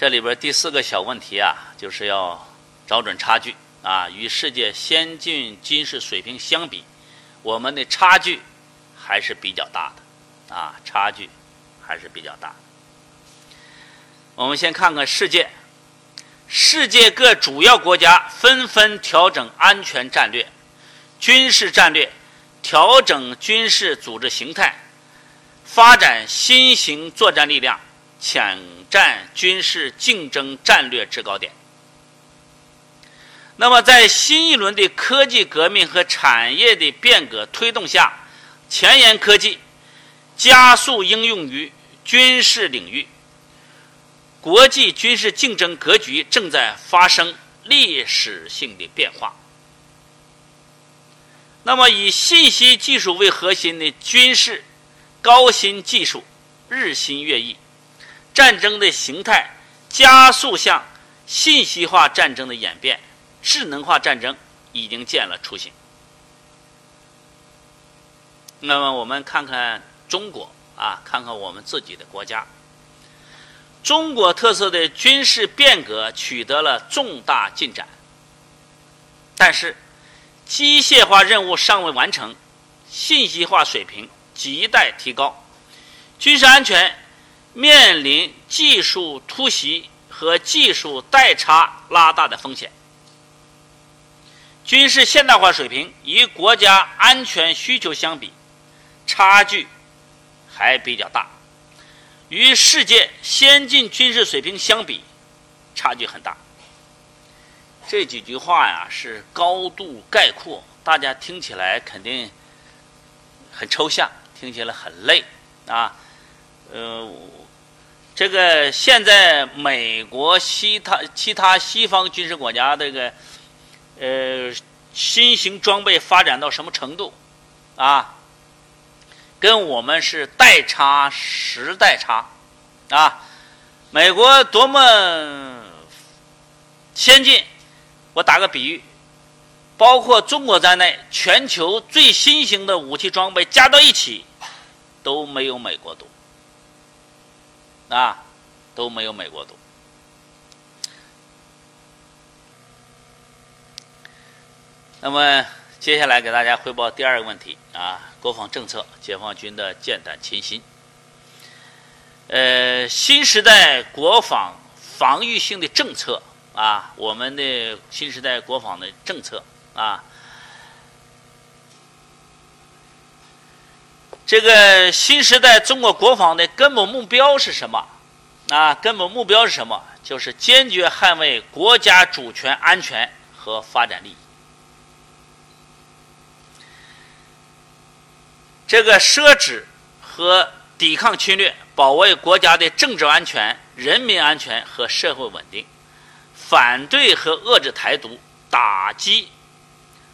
这里边第四个小问题啊，就是要找准差距啊，与世界先进军事水平相比，我们的差距还是比较大的啊，差距还是比较大。我们先看看世界，世界各主要国家纷纷调整安全战略、军事战略，调整军事组织形态，发展新型作战力量，抢占军事竞争战略制高点。那么，在新一轮的科技革命和产业的变革推动下，前沿科技加速应用于军事领域。国际军事竞争格局正在发生历史性的变化。那么，以信息技术为核心的军事高新技术日新月异，战争的形态加速向信息化战争的演变，智能化战争已经见了雏形。那么，我们看看中国啊，看看我们自己的国家。中国特色的军事变革取得了重大进展，但是机械化任务尚未完成，信息化水平亟待提高，军事安全面临技术突袭和技术代差拉大的风险。军事现代化水平与国家安全需求相比，差距还比较大。与世界先进军事水平相比，差距很大。这几句话呀是高度概括，大家听起来肯定很抽象，听起来很累啊。呃，这个现在美国、其他其他西方军事国家这个呃新型装备发展到什么程度啊？跟我们是代差时代差，啊，美国多么先进！我打个比喻，包括中国在内，全球最新型的武器装备加到一起都没有美国多，啊，都没有美国多。那么。接下来给大家汇报第二个问题啊，国防政策，解放军的剑胆齐心。呃，新时代国防防御性的政策啊，我们的新时代国防的政策啊，这个新时代中国国防的根本目标是什么？啊，根本目标是什么？就是坚决捍卫国家主权、安全和发展利益。这个奢止和抵抗侵略，保卫国家的政治安全、人民安全和社会稳定；反对和遏制台独、打击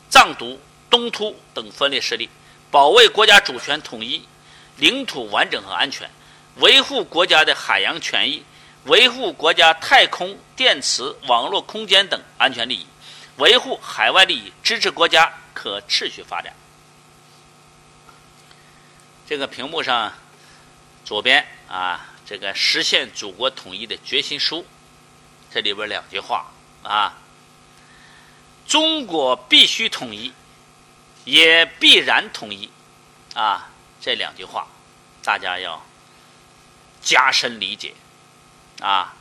藏独、东突等分裂势力，保卫国家主权统一、领土完整和安全；维护国家的海洋权益，维护国家太空、电磁、网络空间等安全利益；维护海外利益，支持国家可持续发展。这个屏幕上左边啊，这个实现祖国统一的决心书，这里边两句话啊，中国必须统一，也必然统一啊，这两句话大家要加深理解啊，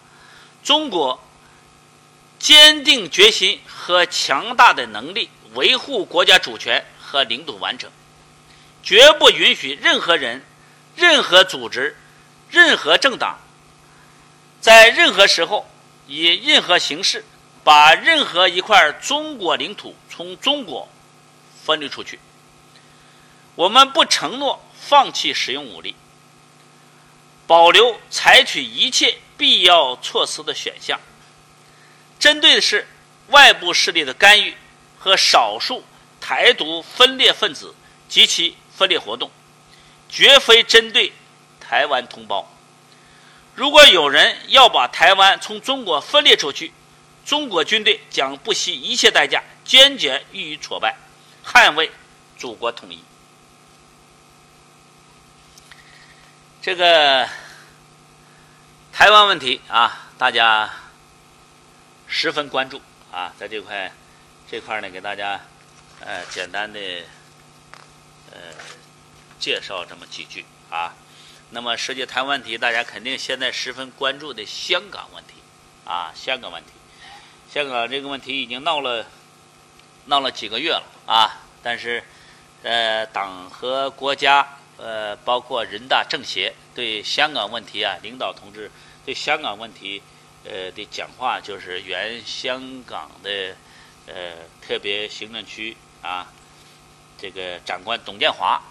中国坚定决心和强大的能力维护国家主权和领土完整。绝不允许任何人、任何组织、任何政党，在任何时候以任何形式把任何一块中国领土从中国分离出去。我们不承诺放弃使用武力，保留采取一切必要措施的选项。针对的是外部势力的干预和少数台独分裂分子及其。分裂活动绝非针对台湾同胞。如果有人要把台湾从中国分裂出去，中国军队将不惜一切代价，坚决予以挫败，捍卫祖国统一。这个台湾问题啊，大家十分关注啊，在这块这块呢，给大家呃简单的呃介绍这么几句啊。那么涉及台湾问题，大家肯定现在十分关注的香港问题啊，香港问题，香港这个问题已经闹了闹了几个月了啊，但是呃，党和国家呃，包括人大政协对香港问题啊，领导同志。对香港问题，呃的讲话就是原香港的呃特别行政区啊，这个长官董建华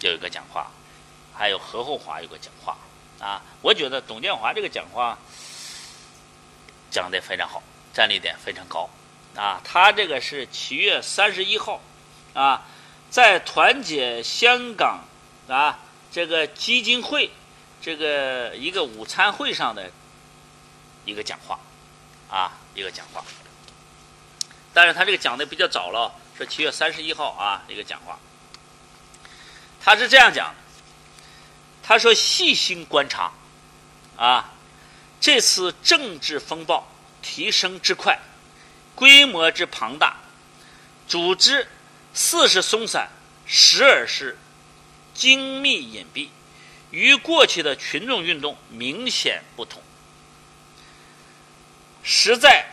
有一个讲话，还有何厚华有个讲话啊。我觉得董建华这个讲话讲的非常好，站立点非常高啊。他这个是七月三十一号啊，在团结香港啊这个基金会。这个一个午餐会上的一个讲话，啊，一个讲话。但是他这个讲的比较早了，是七月三十一号啊，一个讲话。他是这样讲的，他说：“细心观察，啊，这次政治风暴提升之快，规模之庞大，组织似是松散，时而是精密隐蔽。”与过去的群众运动明显不同，实在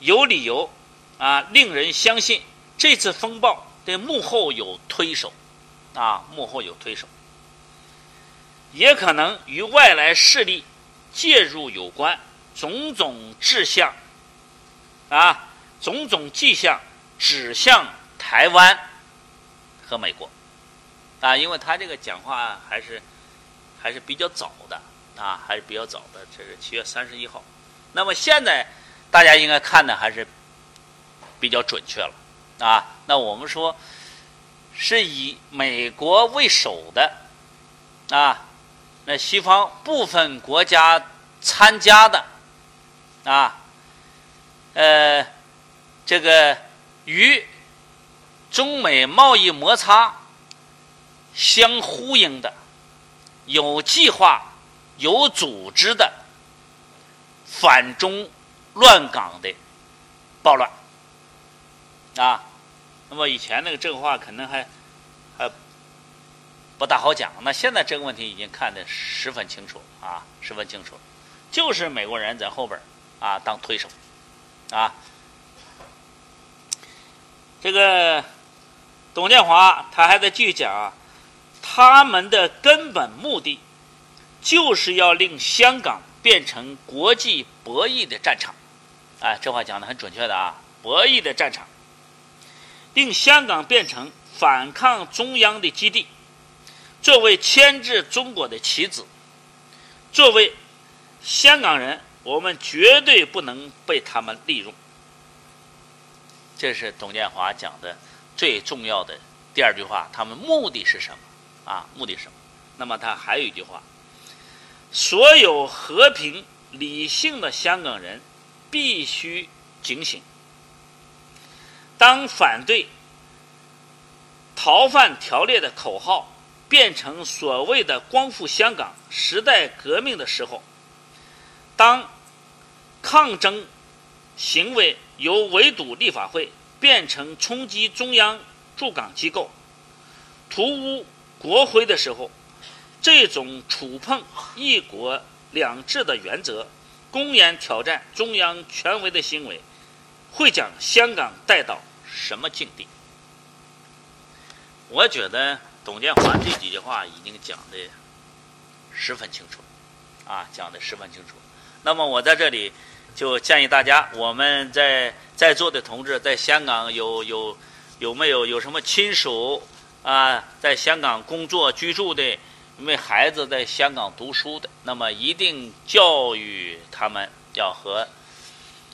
有理由啊，令人相信这次风暴的幕后有推手，啊，幕后有推手，也可能与外来势力介入有关，种种迹象，啊，种种迹象指向台湾和美国，啊，因为他这个讲话还是。还是比较早的啊，还是比较早的，这是七月三十一号。那么现在大家应该看的还是比较准确了啊。那我们说是以美国为首的啊，那西方部分国家参加的啊，呃，这个与中美贸易摩擦相呼应的。有计划、有组织的反中乱港的暴乱啊！那么以前那个这个话可能还还不大好讲，那现在这个问题已经看得十分清楚啊，十分清楚，就是美国人在后边啊当推手啊。这个董建华他还在继续讲啊。他们的根本目的，就是要令香港变成国际博弈的战场，哎，这话讲的很准确的啊，博弈的战场，令香港变成反抗中央的基地，作为牵制中国的棋子，作为香港人，我们绝对不能被他们利用。这是董建华讲的最重要的第二句话，他们目的是什么？啊，目的是什么？那么他还有一句话：所有和平理性的香港人必须警醒。当反对逃犯条例的口号变成所谓的“光复香港”时代革命的时候，当抗争行为由围堵立法会变成冲击中央驻港机构、屠污。国徽的时候，这种触碰一国两制的原则、公然挑战中央权威的行为，会将香港带到什么境地？我觉得董建华这几句话已经讲的十分清楚，啊，讲的十分清楚。那么我在这里就建议大家，我们在在座的同志，在香港有有有没有有什么亲属？啊，在香港工作居住的，因为孩子在香港读书的，那么一定教育他们要和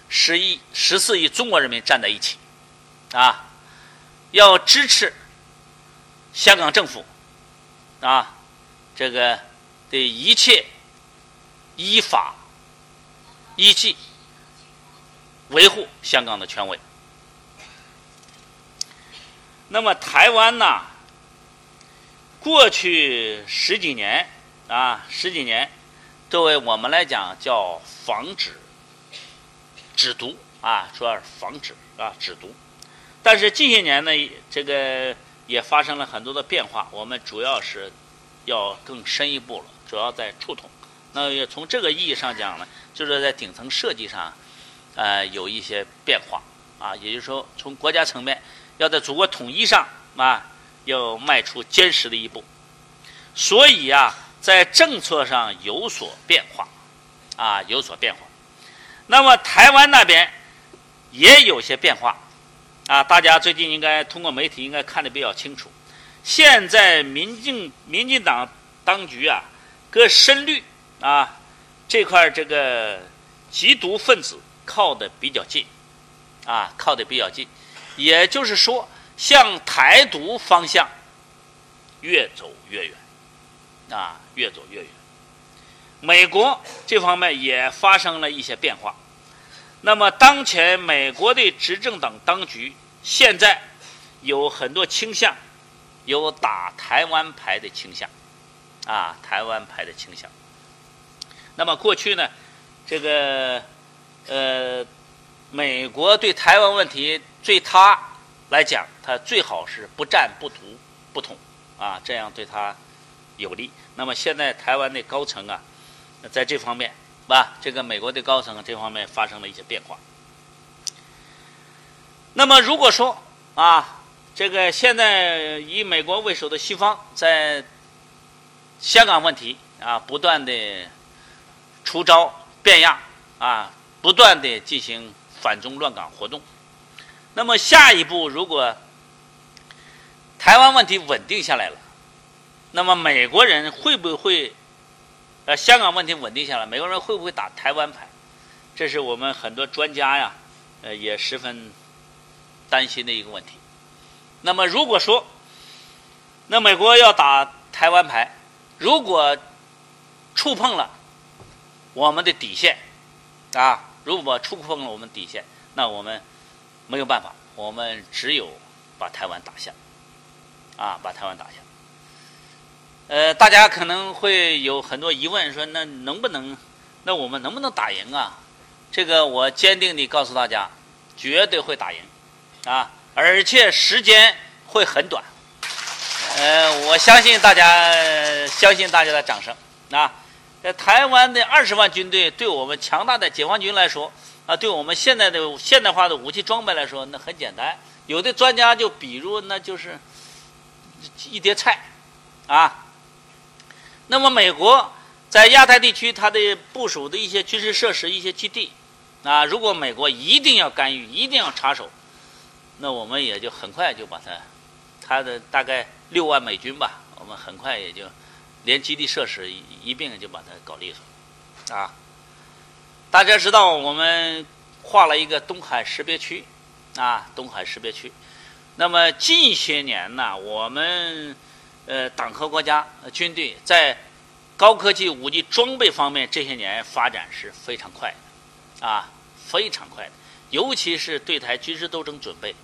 十亿、十四亿中国人民站在一起，啊，要支持香港政府，啊，这个的一切依法依纪维护香港的权威。那么台湾呢？过去十几年啊，十几年，作为我们来讲叫防止止毒啊，主要是防止啊止毒。但是近些年呢，这个也发生了很多的变化，我们主要是要更深一步了，主要在触统。那也从这个意义上讲呢，就是在顶层设计上，呃，有一些变化啊，也就是说，从国家层面要在祖国统一上啊，要迈出坚实的一步。所以啊，在政策上有所变化，啊，有所变化。那么台湾那边也有些变化，啊，大家最近应该通过媒体应该看得比较清楚。现在民进民进党当局啊，跟深绿。啊，这块这个缉毒分子靠的比较近，啊，靠的比较近，也就是说，向台独方向越走越远，啊，越走越远。美国这方面也发生了一些变化。那么，当前美国的执政党当局现在有很多倾向，有打台湾牌的倾向，啊，台湾牌的倾向。那么过去呢，这个呃，美国对台湾问题对他来讲，他最好是不战不屠不统啊，这样对他有利。那么现在台湾的高层啊，在这方面，吧，这个美国的高层这方面发生了一些变化。那么如果说啊，这个现在以美国为首的西方在香港问题啊，不断的。出招变样啊，不断的进行反中乱港活动。那么下一步，如果台湾问题稳定下来了，那么美国人会不会？呃，香港问题稳定下来，美国人会不会打台湾牌？这是我们很多专家呀，呃，也十分担心的一个问题。那么如果说，那美国要打台湾牌，如果触碰了。我们的底线，啊，如果触碰了我们底线，那我们没有办法，我们只有把台湾打下，啊，把台湾打下。呃，大家可能会有很多疑问，说那能不能，那我们能不能打赢啊？这个我坚定地告诉大家，绝对会打赢，啊，而且时间会很短。呃，我相信大家，相信大家的掌声，啊。在台湾的二十万军队，对我们强大的解放军来说，啊，对我们现在的现代化的武器装备来说，那很简单。有的专家就比如，那就是一碟菜，啊。那么美国在亚太地区，它的部署的一些军事设施、一些基地，啊，如果美国一定要干预、一定要插手，那我们也就很快就把它，它的大概六万美军吧，我们很快也就。连基地设施一一并就把它搞利索，啊！大家知道我们划了一个东海识别区，啊，东海识别区。那么近些年呢，我们呃党和国家军队在高科技武器装备方面这些年发展是非常快的，啊，非常快的。尤其是对台军事斗争准备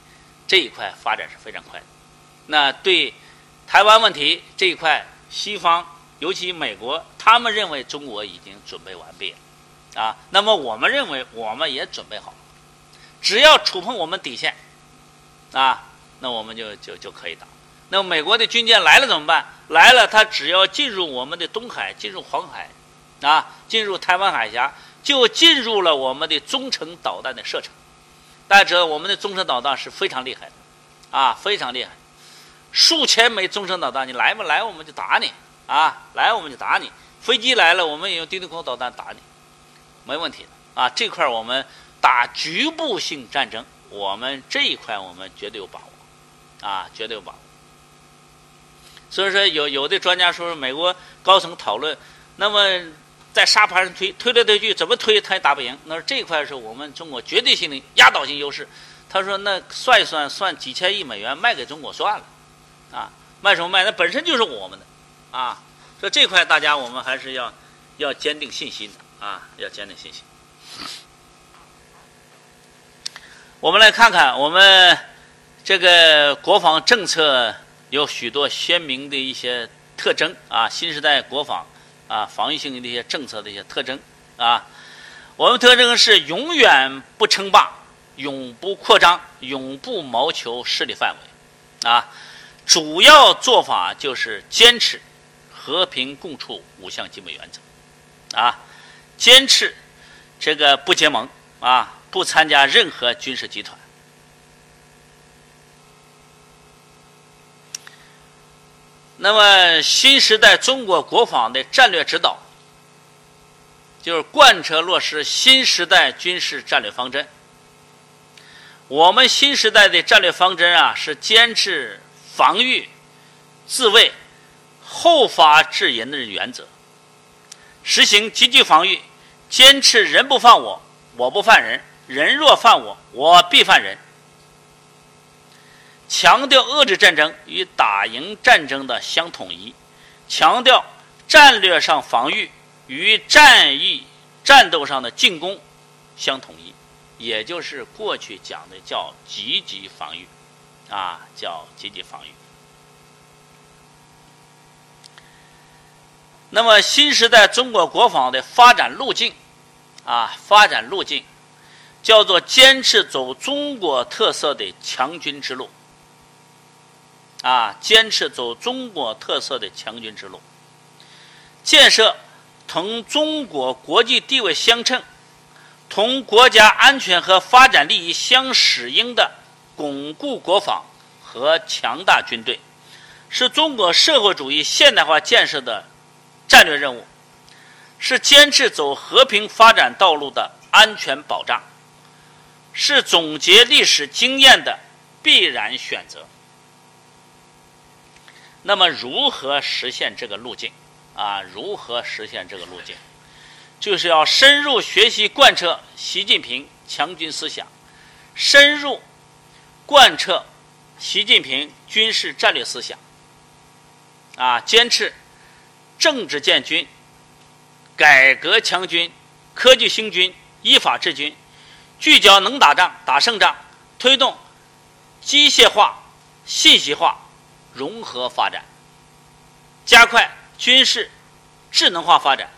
这一块发展是非常快的。那对台湾问题这一块，西方。尤其美国，他们认为中国已经准备完毕了，啊，那么我们认为我们也准备好了，只要触碰我们底线，啊，那我们就就就可以打。那美国的军舰来了怎么办？来了，他只要进入我们的东海，进入黄海，啊，进入台湾海峡，就进入了我们的中程导弹的射程。大家知道，我们的中程导弹是非常厉害的，啊，非常厉害，数千枚中程导弹，你来不来，我们就打你。啊，来我们就打你，飞机来了我们也用地对空导弹打你，没问题的啊。这块我们打局部性战争，我们这一块我们绝对有把握，啊，绝对有把握。所以说有有的专家说美国高层讨论，那么在沙盘上推推来推去，怎么推他也打不赢。那这一块是我们中国绝对性的压倒性优势。他说那算一算，算几千亿美元卖给中国算了，啊，卖什么卖？那本身就是我们的。啊，说这块大家我们还是要要坚定信心的啊，要坚定信心。我们来看看我们这个国防政策有许多鲜明的一些特征啊，新时代国防啊，防御性的一些政策的一些特征啊。我们特征是永远不称霸，永不扩张，永不谋求势力范围啊。主要做法就是坚持和平共处五项基本原则啊，坚持这个不结盟啊，不参加任何军事集团。那么，新时代中国国防的战略指导，就是贯彻落实新时代军事战略方针。我们新时代的战略方针啊，是坚持防御、自卫、后发制人的原则，实行积极防御，坚持人不犯我，我不犯人；人若犯我，我必犯人。强调遏制战争与打赢战争的相统一，强调战略上防御与战役战斗上的进攻相统一，也就是过去讲的叫积极防御，啊，叫积极防御。那么新时代中国国防的发展路径，啊，发展路径叫做坚持走中国特色的强军之路。啊，坚持走中国特色的强军之路，建设同中国国际地位相称、同国家安全和发展利益相适应的巩固国防和强大军队，是中国社会主义现代化建设的战略任务，是坚持走和平发展道路的安全保障，是总结历史经验的必然选择。那么，如何实现这个路径？啊，如何实现这个路径？就是要深入学习贯彻习近平强军思想，深入贯彻习近平军事战略思想。啊，坚持政治建军、改革强军、科技兴军、依法治军，聚焦能打仗、打胜仗，推动机械化、信息化。融合发展，加快军事智能化发展，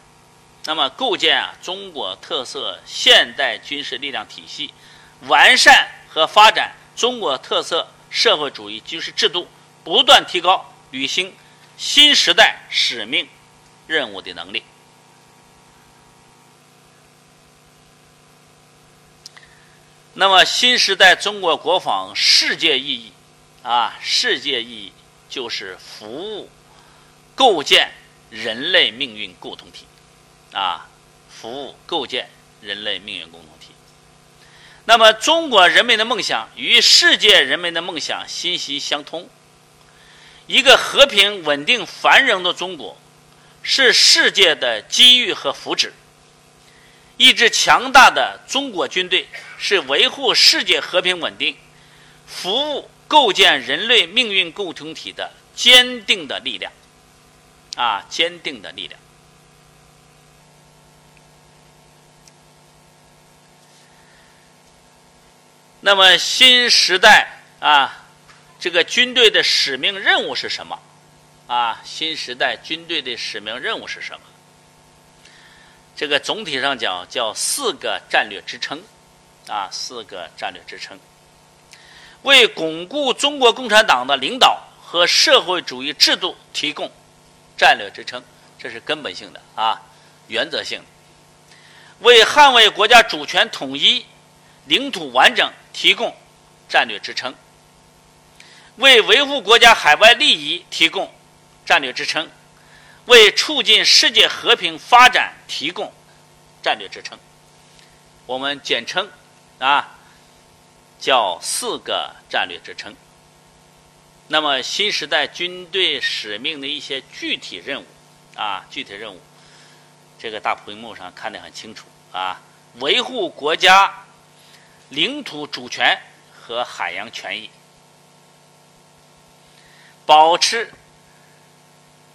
那么构建啊中国特色现代军事力量体系，完善和发展中国特色社会主义军事制度，不断提高履行新时代使命任务的能力。那么新时代中国国防世界意义啊，世界意义。就是服务、构建人类命运共同体，啊，服务构建人类命运共同体。那么，中国人民的梦想与世界人民的梦想息息相通。一个和平、稳定、繁荣的中国，是世界的机遇和福祉。一支强大的中国军队，是维护世界和平稳定、服务。构建人类命运共同体的坚定的力量，啊，坚定的力量。那么新时代啊，这个军队的使命任务是什么？啊，新时代军队的使命任务是什么？这个总体上讲叫四个战略支撑，啊，四个战略支撑。为巩固中国共产党的领导和社会主义制度提供战略支撑，这是根本性的啊，原则性。为捍卫国家主权统一、领土完整提供战略支撑，为维护国家海外利益提供战略支撑，为促进世界和平发展提供战略支撑。我们简称啊。叫四个战略支撑。那么新时代军队使命的一些具体任务，啊，具体任务，这个大屏幕上看得很清楚啊，维护国家领土主权和海洋权益，保持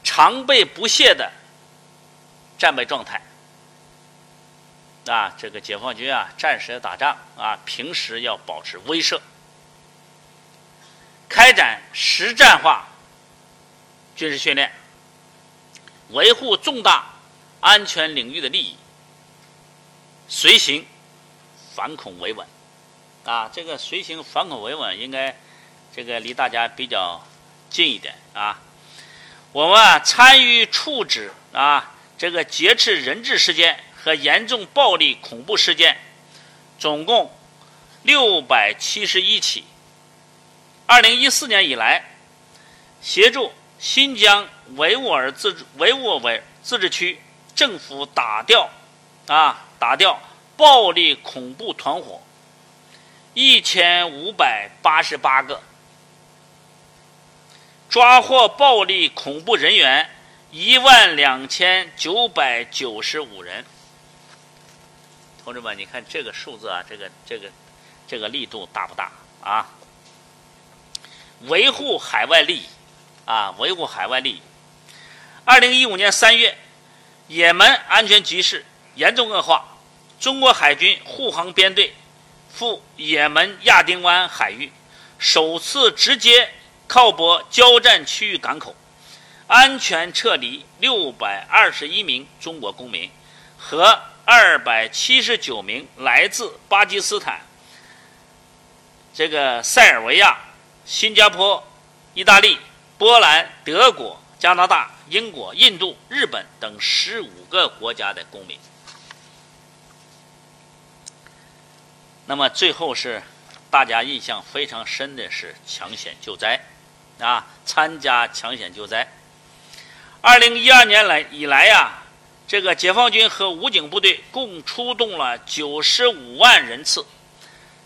常备不懈的战备状态。啊，这个解放军啊，战时要打仗啊，平时要保持威慑，开展实战化军事训练，维护重大安全领域的利益，随行反恐维稳。啊，这个随行反恐维稳应该这个离大家比较近一点啊。我们啊参与处置啊这个劫持人质事件和严重暴力恐怖事件，总共六百七十一起。二零一四年以来，协助新疆维吾尔自治维吾尔自治区政府打掉啊打掉暴力恐怖团伙一千五百八十八个。抓获暴力恐怖人员一万两千九百九十五人，同志们，你看这个数字啊，这个这个这个力度大不大啊？维护海外利益啊，维护海外利益。二零一五年三月，也门安全局势严重恶化，中国海军护航编队赴也门亚丁湾海域，首次直接。靠泊交战区域港口，安全撤离六百二十一名中国公民和二百七十九名来自巴基斯坦、这个塞尔维亚、新加坡、意大利、波兰、德国、加拿大、英国、印度、日本等十五个国家的公民。那么最后是大家印象非常深的是抢险救灾。啊，参加抢险救灾。二零一二年来以来呀，这个解放军和武警部队共出动了九十五万人次，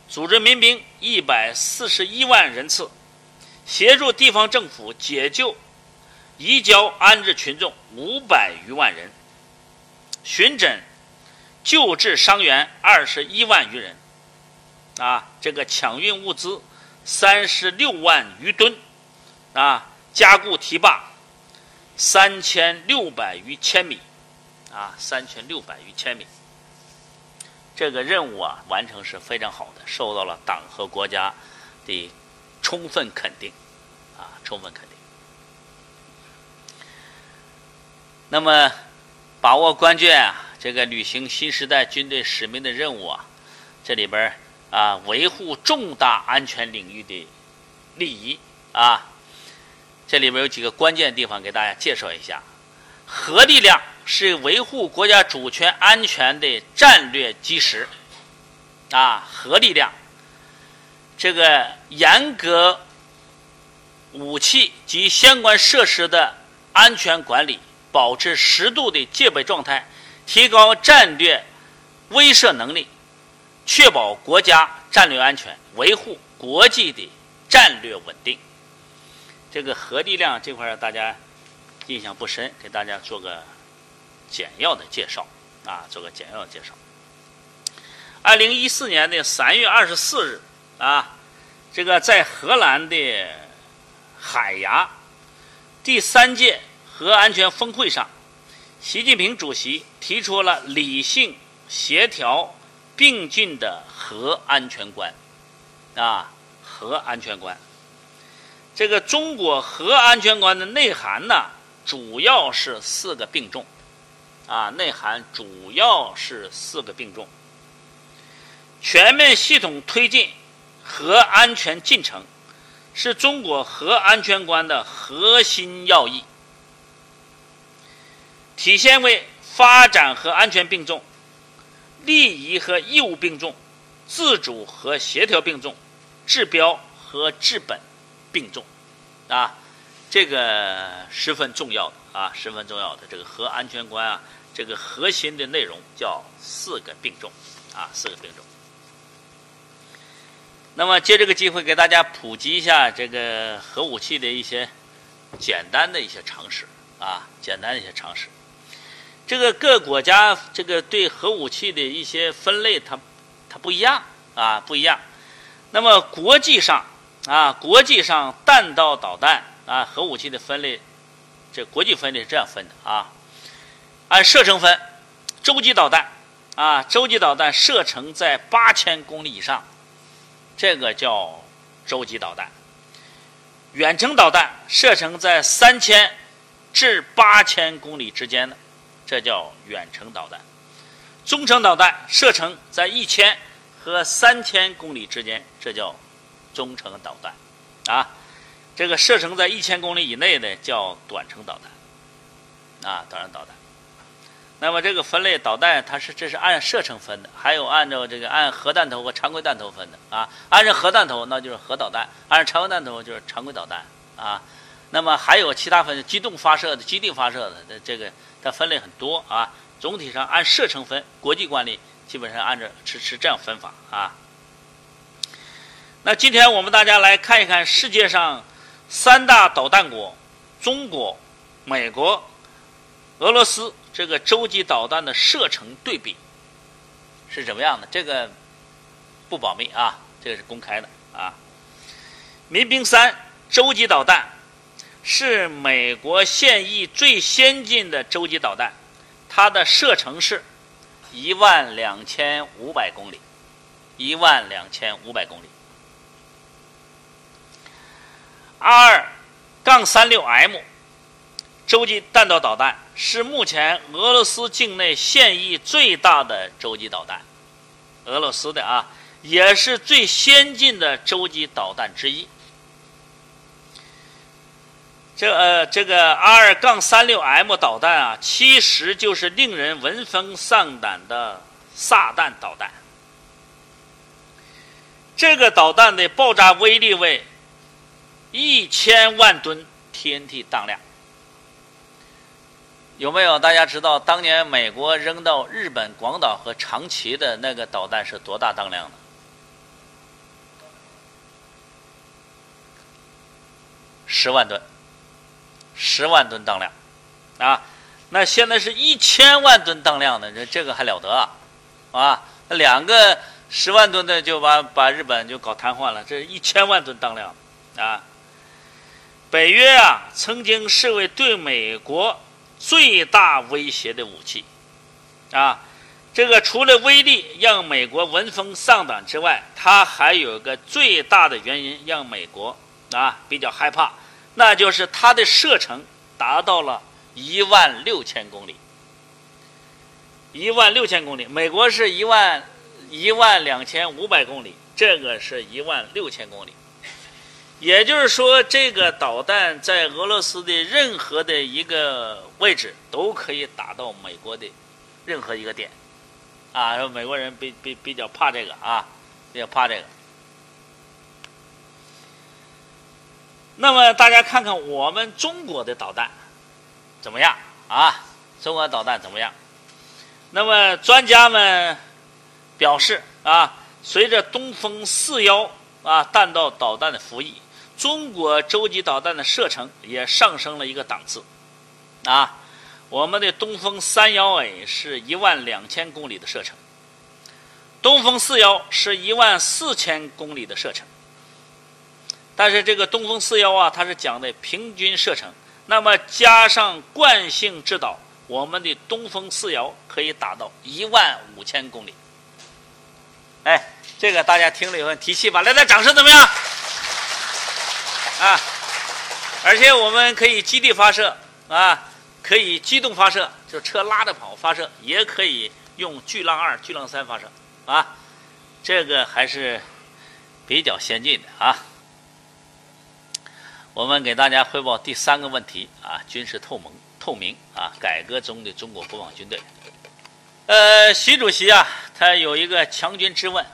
组织民兵一百四十一万人次，协助地方政府解救、移交安置群众五百余万人，巡诊、救治伤员二十一万余人，啊，这个抢运物资三十六万余吨。啊，加固堤坝三千六百余千米，啊，三千六百余千米，这个任务啊完成是非常好的，受到了党和国家的充分肯定，啊，充分肯定。那么，把握关键啊，这个履行新时代军队使命的任务啊，这里边啊，维护重大安全领域的利益啊。这里面有几个关键地方给大家介绍一下。核力量是维护国家主权安全的战略基石，啊，核力量，这个严格武器及相关设施的安全管理，保持适度的戒备状态，提高战略威慑能力，确保国家战略安全，维护国际的战略稳定。这个核力量这块大家印象不深，给大家做个简要的介绍啊，做个简要的介绍。二零一四年的三月二十四日啊，这个在荷兰的海牙第三届核安全峰会上，习近平主席提出了理性、协调、并进的核安全观啊，核安全观。这个中国核安全观的内涵呢，主要是四个并重，啊，内涵主要是四个并重。全面系统推进核安全进程，是中国核安全观的核心要义，体现为发展和安全并重，利益和义务并重，自主和协调并重，治标和治本。并重，啊，这个十分重要的啊，十分重要的这个核安全观啊，这个核心的内容叫四个并重，啊，四个并重。那么借这个机会给大家普及一下这个核武器的一些简单的一些常识啊，简单的一些常识。这个各国家这个对核武器的一些分类，它它不一样啊，不一样。那么国际上。啊，国际上弹道导弹啊，核武器的分类，这国际分类是这样分的啊，按射程分，洲际导弹啊，洲际导弹射程在八千公里以上，这个叫洲际导弹；远程导弹射程在三千至八千公里之间的，这叫远程导弹。中程导弹射程在一千和三千公里之间，这叫中程导弹，啊，这个射程在一千公里以内的叫短程导弹，啊，短程导弹。那么这个分类导弹，它是这是按射程分的，还有按照这个按核弹头和常规弹头分的啊。按照核弹头那就是核导弹，按照常规弹头就是常规导弹啊。那么还有其他分机动发射的、基地发射的，这这个它分类很多啊。总体上按射程分，国际惯例基本上按照是是这样分法啊。那今天我们大家来看一看世界上三大导弹国：中国、美国、俄罗斯。这个洲际导弹的射程对比是怎么样的？这个不保密啊，这个是公开的啊。民兵三洲际导弹是美国现役最先进的洲际导弹，它的射程是一万两千五百公里，一万两千五百公里。二杠三六 M 洲际弹道导弹。是目前俄罗斯境内现役最大的洲际导弹，俄罗斯的啊，也是最先进的洲际导弹之一。这呃，这个 R 杠三六 M 导弹啊，其实就是令人闻风丧胆的撒旦导弹。这个导弹的爆炸威力为一千万吨 TNT 当量。有没有大家知道当年美国扔到日本广岛和长崎的那个导弹是多大当量的？十万吨，十万吨当量，啊，那现在是一千万吨当量的，这这个还了得啊？啊，那两个十万吨的就把把日本就搞瘫痪了，这一千万吨当量啊！北约啊，曾经视为对美国。最大威胁的武器，啊，这个除了威力让美国闻风丧胆之外，它还有个最大的原因让美国啊比较害怕，那就是它的射程达到了一万六千公里，一万六千公里，美国是一万一万两千五百公里，这个是一万六千公里。也就是说，这个导弹在俄罗斯的任何的一个位置都可以打到美国的任何一个点，啊，美国人比比比较怕这个啊，比较怕这个。那么大家看看我们中国的导弹怎么样啊？中国导弹怎么样？那么专家们表示啊，随着东风四幺啊弹道导弹的服役。中国洲际导弹的射程也上升了一个档次，啊，我们的东风三幺 A 是一万两千公里的射程，东风四幺是一万四千公里的射程，但是这个东风四幺啊，它是讲的平均射程，那么加上惯性制导，我们的东风四幺可以达到一万五千公里。哎，这个大家听了以后提气吧，来，点，掌声怎么样？啊，而且我们可以基地发射啊，可以机动发射，就车拉着跑发射，也可以用巨浪二、巨浪三发射啊，这个还是比较先进的啊。我们给大家汇报第三个问题啊，军事透明透明啊，改革中的中国国防军队。呃，习主席啊，他有一个强军之问，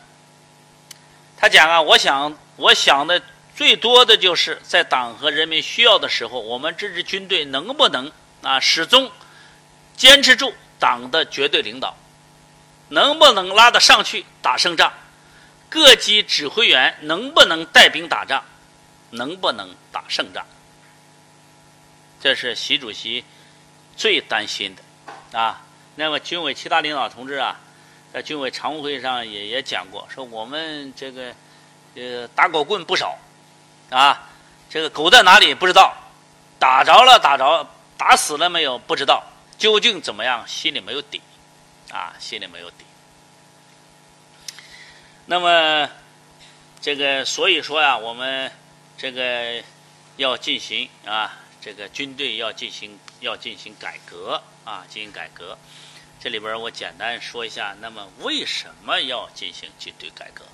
他讲啊，我想，我想的。最多的就是在党和人民需要的时候，我们这支军队能不能啊始终坚持住党的绝对领导，能不能拉得上去打胜仗？各级指挥员能不能带兵打仗？能不能打胜仗？这是习主席最担心的啊。那么军委其他领导同志啊，在军委常务会上也也讲过，说我们这个呃打狗棍不少。啊，这个狗在哪里不知道，打着了打着，打死了没有不知道，究竟怎么样心里没有底，啊，心里没有底。那么，这个所以说呀，我们这个要进行啊这个军队要进行要进行改革啊，进行改革。这里边我简单说一下，那么为什么要进行军队改革？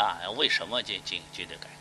啊，为什么进进军队改革？